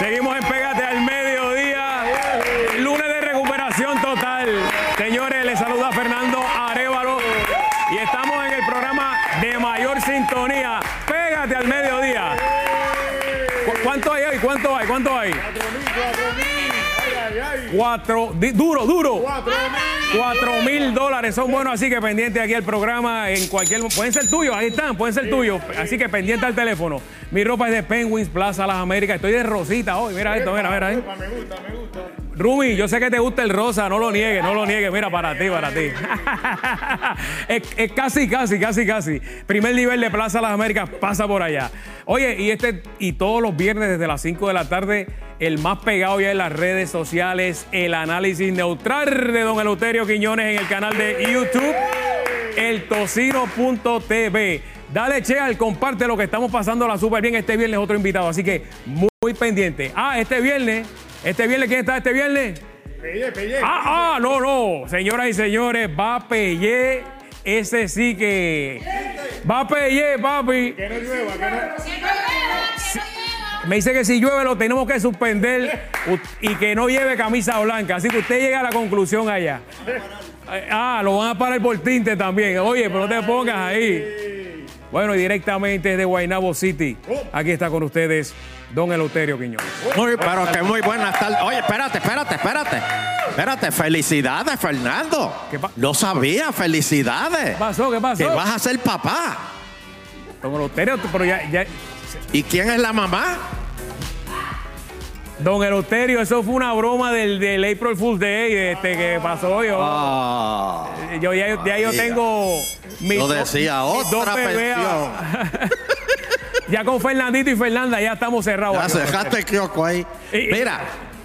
Seguimos en Pégate al mediodía. Lunes de recuperación total. Señores, les saluda Fernando Arevalo y estamos en el programa de mayor sintonía. Pégate al mediodía. ¿Cu- ¿Cuánto hay hoy? ¿Cuánto hay? ¿Cuánto hay? Cuatro, duro, duro. Cuatro mil dólares son buenos, así que pendiente aquí al programa en cualquier pueden ser tuyos, ahí están, pueden ser tuyos, así que pendiente al teléfono. Mi ropa es de Penguins Plaza Las Américas, estoy de rosita hoy, mira esto, mira, mira ahí. Me gusta, me gusta. Rumi, yo sé que te gusta el rosa, no lo niegues, no lo niegues, mira, para ti, para ti. es, es casi, casi, casi, casi. Primer nivel de Plaza Las Américas pasa por allá. Oye, y este y todos los viernes desde las 5 de la tarde, el más pegado ya en las redes sociales, el análisis neutral de Don Eleuterio Quiñones en el canal de YouTube, eltocino.tv. Dale, Cheal, comparte lo que estamos pasando la súper bien. Este viernes otro invitado, así que muy pendiente. Ah, este viernes, este viernes, ¿quién está este viernes? Pellé, pellé. Ah, ah, no, no. Señoras y señores, va Pellé. Ese sí que. Va Pellé, papi. Que no llueva, que no. Me dice que si llueve lo tenemos que suspender y que no lleve camisa blanca. Así que usted llega a la conclusión allá. Ah, lo van a parar por tinte también. Oye, pero no te pongas ahí. Bueno, y directamente desde Guaynabo City. Aquí está con ustedes Don Eleuterio Quiñón. Muy, pero que muy buenas tardes. Oye, espérate, espérate, espérate. Espérate, felicidades, Fernando. ¿Qué No sabía, felicidades. ¿Qué pasó? ¿Qué pasó? Que vas a ser papá. Don Eleuterio, pero ya, ya- ¿Y quién es la mamá? Don Eleuterio, eso fue una broma del, del April Fool's Day este, que pasó yo. Ah, Yo ya, ya yo tengo mis Yo decía, mis otra bebés. ya con Fernandito y Fernanda ya estamos cerrados. ya aquí. cerraste el kiosco ahí. Y- Mira,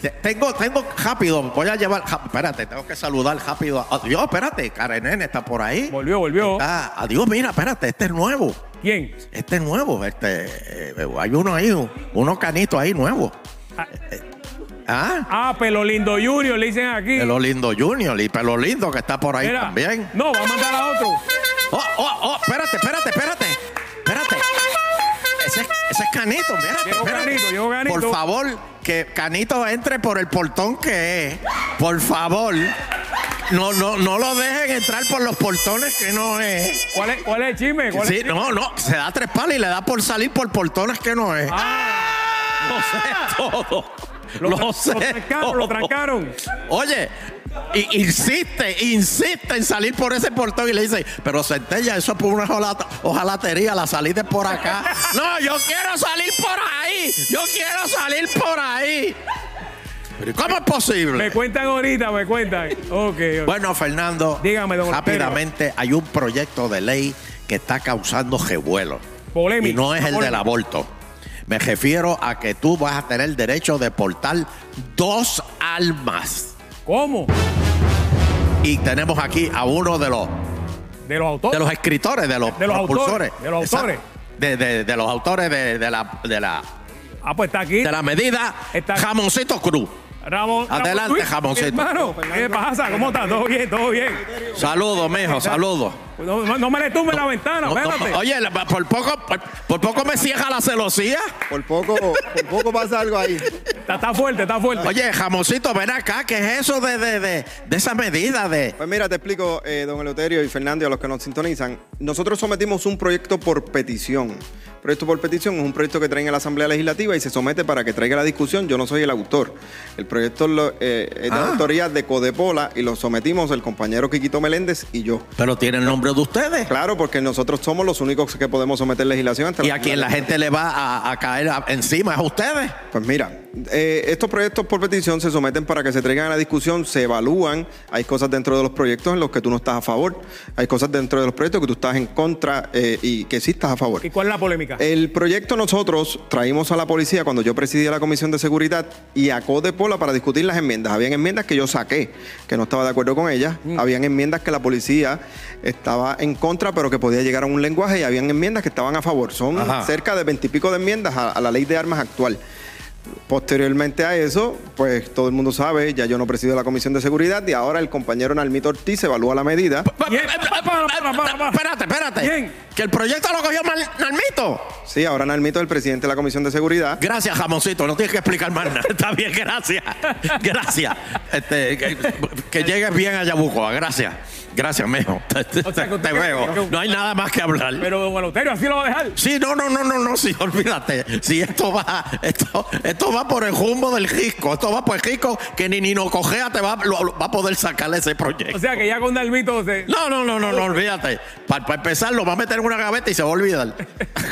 te- tengo, tengo rápido, voy a llevar. ja- Espérate, tengo que saludar rápido. Adiós, espérate, Karenene está por ahí. Volvió, volvió. Ah, adiós, mira, espérate, este es nuevo. ¿Quién? Este es nuevo, este, eh, hay uno ahí, unos canitos ahí nuevos. Ah, Ah, Pelo Lindo Junior, le dicen aquí. Pelo Lindo Junior y Pelo Lindo que está por ahí Mira, también. No, va a mandar a otro. Oh, oh, oh, espérate, espérate. Espérate. Ese, ese es Canito, espérate. Llegó espérate. Canito, llegó Canito. Por favor, que Canito entre por el portón que es. Por favor. No, no, no lo dejen entrar por los portones que no es. ¿Cuál es, cuál es el chisme? ¿Cuál es Sí, el chisme? no, no, se da tres palas y le da por salir por portones que no es. Lo sé todo. Lo, Lo, sé. lo trancaron, lo todo. trancaron. Oye, insiste, insiste en salir por ese portón y le dice, pero Centella, eso es por una ojala- ojalatería, la salida es por acá. no, yo quiero salir por ahí. Yo quiero salir por ahí. Pero ¿cómo es posible? Me cuentan ahorita, me cuentan. Ok, ok. Bueno, Fernando, Dígame, don rápidamente, hay un proyecto de ley que está causando revuelo. Polémica. Y no es el del aborto. Me refiero a que tú vas a tener derecho de portar dos almas. ¿Cómo? Y tenemos aquí a uno de los, De los autores. de los escritores, de los, De los propulsores. autores, de los autores. De, de- de los autores de, de la, de, la, Ah, pues está aquí. de la medida Está- Jamoncito Cruz. Ramón. Adelante, jamoncito. Hermano, ¿qué pasa? ¿Cómo está? ¿Todo bien? ¿Todo bien? Saludos, mijo, saludos. No, me le tumbe la ventana, No, no, espérate. oye, la- por poco, por, por poco me cierra la celosía. Por poco, por poco pasa algo ahí. Está, está fuerte, está fuerte. Oye, jamoncito, ven acá, ¿qué es eso de, de, de, de esa medida de. Pues mira, te explico, eh, don Eleuterio y Fernando, y a los que nos sintonizan. Nosotros sometimos un proyecto por petición. Proyecto por petición es un proyecto que traen a la Asamblea Legislativa y se somete para que traiga la discusión. Yo no soy el autor. El proyecto lo- eh, es de Ah. autoría de Codepola y lo sometimos el compañero Quiquito Meléndez y yo. Pero tiene el nombre de ustedes. Claro, porque nosotros somos los únicos que podemos someter legislación ante Y a quien la gente le va a, a caer a- encima es a ustedes. Pues mira, eh, estos proyectos por petición se someten para que se traigan a la discusión, se evalúan. Hay cosas dentro de los proyectos en los que tú no estás a favor. Hay cosas dentro de los proyectos que tú estás en contra eh, y que sí estás a favor. ¿Y cuál es la polémica? El proyecto nosotros traímos a la policía cuando yo presidía la Comisión de Seguridad y a Codepola para discutir las enmiendas. Habían enmiendas que yo saqué, que no estaba de acuerdo con ellas. Habían enmiendas que la policía estaba en contra, pero que podía llegar a un lenguaje y habían enmiendas que estaban a favor. Son Ajá. cerca de veintipico de enmiendas a, a la ley de armas actual. Posteriormente a eso, pues todo el mundo sabe, ya yo no presido la Comisión de Seguridad y ahora el compañero Nalmito Ortiz evalúa la medida. Espérate, espérate. Que el proyecto lo cogió Mal- Nalmito. Sí, ahora Nalmito es el presidente de la Comisión de Seguridad. Gracias, jamoncito. No tienes que explicar más nada. Está bien, gracias. Gracias. Este, que, que llegues bien a Yabucoa. Gracias. Gracias, mijo. Te, O sea, veo. No hay nada más que hablar. Pero don Eleuterio, así lo va a dejar. Sí, no, no, no, no, no, sí, olvídate. Si esto va, esto, esto va por el jumbo del Gisco, esto va por el Gisco que ni Nino Cogea te va, lo- lo- va a poder sacarle ese O proyecto. sea que ya con Dalmito se. No, no, no, no, no, olvídate. Para empezar, lo va a meter en una gaveta y se va a olvidar.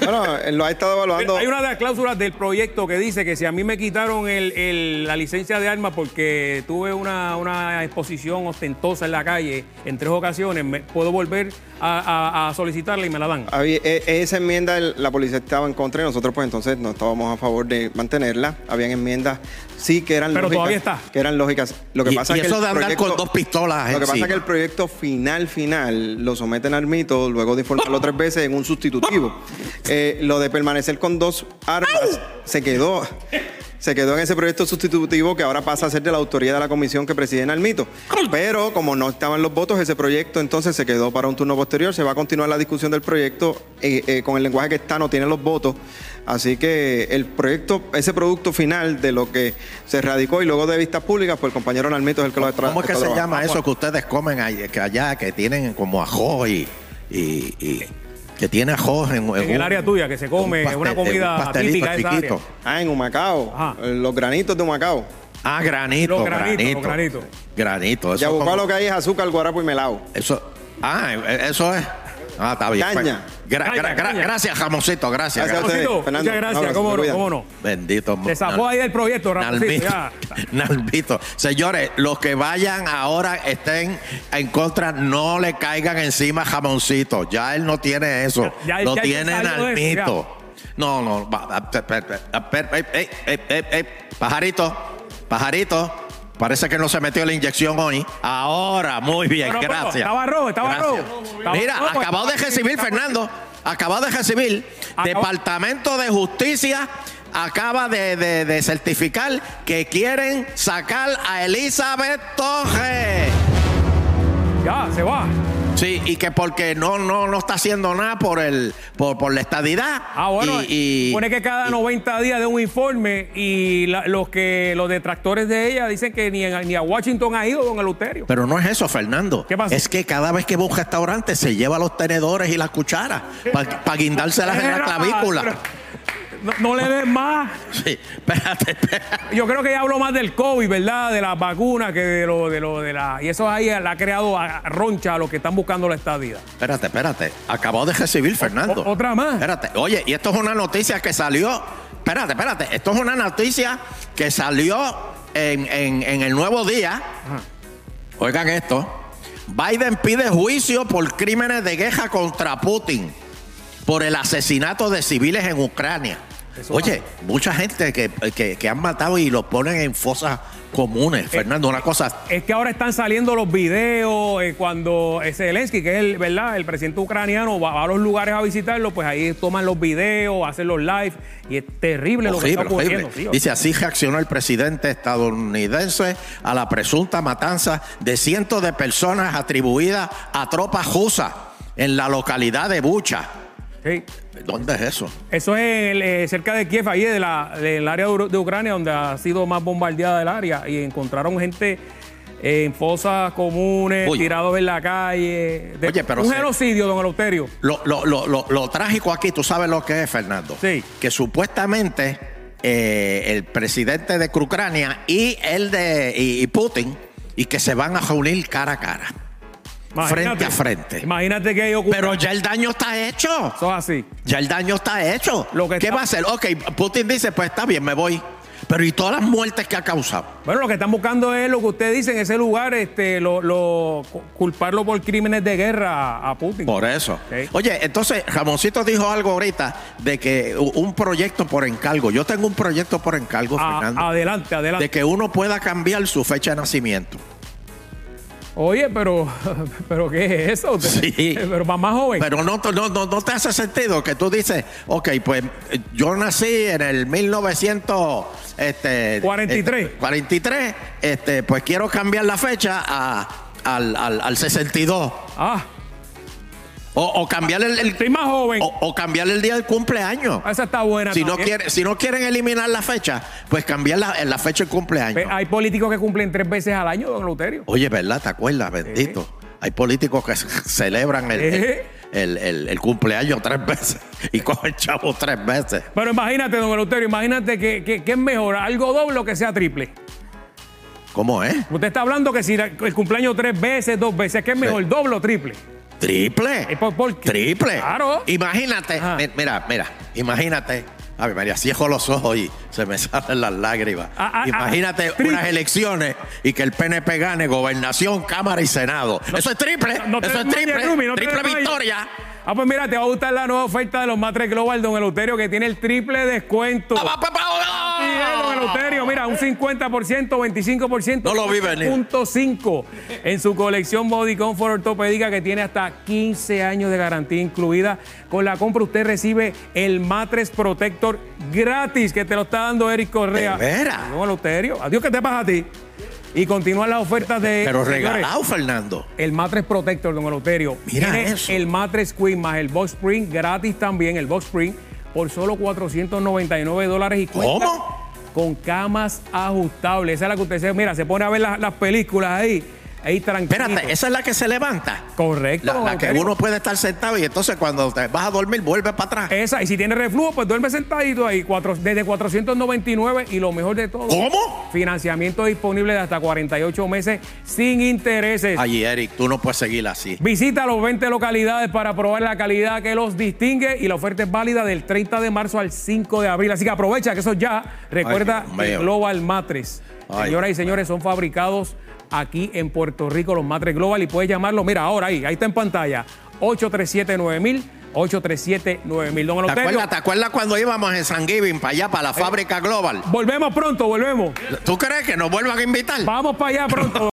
Bueno, él lo ha estado evaluando. Hay una de las cláusulas del proyecto que dice que si a mí me quitaron el- el- la licencia de armas porque tuve una, una exposición ostentosa en la calle en tres ocasiones, me, puedo volver a, a- a solicitarla y me la dan. Había- e- esa enmienda la policía estaba en contra y nosotros pues entonces no estábamos a favor de mantenerla. Habían enmiendas sí que eran Pero lógicas. todavía está. Que eran lógicas. Lo que Y- pasa y es que eso el de andar proyecto- con dos pistolas Lo que pasa es que el proyecto final, final, lo someten al mito luego de informarlo tres veces en un sustitutivo. Eh, lo de permanecer con dos armas se quedó. Se quedó en ese proyecto sustitutivo que ahora pasa a ser de la autoría de la comisión que preside Nalmito. Pero como no estaban los votos, ese proyecto entonces se quedó para un turno posterior. Se va a continuar la discusión del proyecto eh, eh, con el lenguaje que está, no tiene los votos. Así que el proyecto, ese producto final de lo que se radicó y luego de vistas públicas, pues el compañero Nalmito es el que lo ha tra- ¿Cómo es que está se llama eso que ustedes comen allá, que tienen como ajo y, y- y- que tiene ajo en, En el área tuya, que se come, un una comida un pastelito típica de esa chiquito. área. Ah, en Humacao. Ajá. Los granitos de Humacao. Ah, granito, Los granitos, granito. los granitos. Granito, eso Ya como- lo que hay es azúcar, guarapo y melao. Eso, ah, eh, eso es. Ah, está bien. Caña. Gra- Caña, gra- gra- caña. gracias, jamoncito, gracias. Gracias Fernando, muchas gracias, abrazo, cómo no, cómo no. Bendito. Se zafó ahí del proyecto, ya. Nalbito. Señores, los que vayan ahora estén en contra, no le caigan encima a jamoncito. Ya él no tiene eso. Ya- ya- lo ya- tiene Nalbito. No, no. pajarito, pajarito. Parece que no se metió la inyección hoy. Ahora, muy bien, Pero, pero, gracias. estaba rojo, estaba Gracias. rojo. Mira, rojo, acabado de recibir, Fernando, acabado de recibir, Acabo- Departamento de Justicia acaba de, de- de certificar que quieren sacar a Elizabeth Torres. Ya, se va. Sí, y que porque no, no, no está haciendo nada por el, por, por la estadidad. Ah, bueno, Y- y- pone que cada 90 días de un informe y la- los que los detractores de ella dicen que ni, ni a Washington ha ido don Eleuterio. Pero no es eso, Fernando. ¿Qué pasa? Es que cada vez que va a un restaurante se lleva los tenedores y las cucharas para guindárselas en la clavícula. No, no le des más. Sí, espérate, espérate. Yo creo que ella habló más del COVID, ¿verdad? De las vacunas que de lo de lo de la. Y eso ahí la ha creado a roncha a los que están buscando la estadía. Espérate, espérate. Acabo de recibir, Fernando. o- otra más. Espérate. Oye, y esto es una noticia que salió. Espérate, espérate. Esto es una noticia que salió en, en- en el nuevo día. Oigan esto. Biden pide juicio por crímenes de guerra contra Putin por el asesinato de civiles en Ucrania. Eso Oye, mucha gente que, que- que han matado y los ponen en fosas comunes. Fernando, una cosa Es que ahora están saliendo los videos eh, cuando eh, Zelensky, que es el, ¿verdad? el presidente ucraniano, va, a los lugares a visitarlo, pues ahí toman los videos, hacen los live y es terrible lo que Horrible, está ocurriendo. horrible. Dice, así reaccionó el presidente estadounidense a la presunta matanza de cientos de personas atribuidas a tropas rusas en la localidad de Bucha. sí. ¿Dónde es eso? Eso es eh, cerca de Kiev, ahí de la- del área de, Ucrania, donde ha sido más bombardeada el área. Y encontraron gente en fosas comunes, Uy. tirados en la calle. De- Oye, pero un se- genocidio, don Eleuterio. Lo, lo- lo- lo- lo trágico aquí, ¿tú sabes lo que es, Fernando? Sí. Que supuestamente eh, el presidente de Ucrania y el de y- y Putin, y que se van a reunir cara a cara. Frente a frente. Imagínate que ellos Pero ya el daño está hecho. Eso es así. Ya el daño está hecho. Lo que ¿Qué está- va a hacer? Ok, Putin dice, pues está bien, me voy. Pero ¿y todas las muertes que ha causado? Bueno, lo que están buscando es lo que usted dice en ese lugar, este, lo, lo- culparlo por crímenes de guerra a, a Putin. Por eso. Ok. Oye, entonces, Ramoncito dijo algo ahorita de que un proyecto por encargo. Yo tengo un proyecto por encargo, A- Fernando. adelante, adelante. de que uno pueda cambiar su fecha de nacimiento. Oye, pero, pero ¿qué es eso? Sí. Pero más, más joven. Pero no, no, no, no te hace sentido que tú dices, ok, pues yo nací en el 1900, este, 43. eh, 43, este, pues quiero cambiar la fecha a, al, al, al 62. ah, O, o cambiar el, el- estoy más joven. o, o cambiar el día del cumpleaños. Esa está buena. Si no, quiere, si no quieren eliminar la fecha, pues cambiar la, la fecha del cumpleaños. Ve, Hay políticos que cumplen tres veces al año, don Luterio. Oye, ¿verdad? ¿Te acuerdas? Bendito. Hay políticos que celebran el, el, Eh. el- el- el cumpleaños tres veces y cogen chavo tres veces. Pero imagínate, don Eleuterio, imagínate que, que, que es mejor, algo doble o que sea triple. ¿Cómo es? Usted está hablando que si el cumpleaños tres veces, dos veces, ¿qué es mejor, doble o triple? Triple. ¿Y por- por qué? Triple. Claro. Imagínate, Ajá. mi- mira, mira, imagínate. A ver, María, cierro los ojos y se me salen las lágrimas. Ah, ah, Imagínate ah, triple. unas elecciones y que el PNP gane gobernación, Cámara y Senado. Eso es triple. No te Eso es desmayes, triple. Rumi, no te triple desmayes. victoria. Ah, pues mira, te va a gustar la nueva oferta de los Matres Global, don Eleuterio, que tiene el triple descuento. Pa, pa, pa, don Eleuterio, mira, un 50%, 25%. No lo vi venir. Punto 5 en su colección Body Comfort Ortopédica que tiene hasta 15 años de garantía incluida. Con la compra usted recibe el Matres Protector gratis que te lo está dando Eric Correa. ¿De veras? Don Eleuterio, adiós que te pasa a ti. Y continúan las ofertas de... Pero regalado, Fernando. el Matres Protector, don Eleuterio. Mira Tiene eso. el Matres Queen más el Box Spring gratis también, el Box Spring, por solo 499 dólares y cuenta ¿Cómo? Con camas ajustables. Esa es la que usted se, mira, se pone a ver las, las películas ahí, ahí tranquilo. Espérate, esa es la que se levanta. Correcto. La, que uno puede estar sentado y entonces cuando te vas a dormir vuelve para atrás. Esa, y si tiene reflujo, pues duerme sentadito ahí, cuatro- desde 499 y lo mejor de todo. ¿Cómo? Financiamiento disponible de hasta 48 meses sin intereses. Ay, Eric, tú no puedes seguir así. Visita los 20 localidades para probar la calidad que los distingue y la oferta es válida del 30 de marzo al 5 de abril. Así que aprovecha que eso ya. Recuerda. Global Matres. Señoras y señores, son fabricados aquí en Puerto Rico los Matres Global y puedes llamarlo, mira, ahora ahí, ahí está en pantalla, 837-9000, 837-9000. Don ¿Te acuerdas, ¿Te acuerdas cuando íbamos en San Giving para allá, para la fábrica global? volvemos pronto, volvemos. ¿Tú crees que nos vuelvan a invitar? Vamos para allá pronto.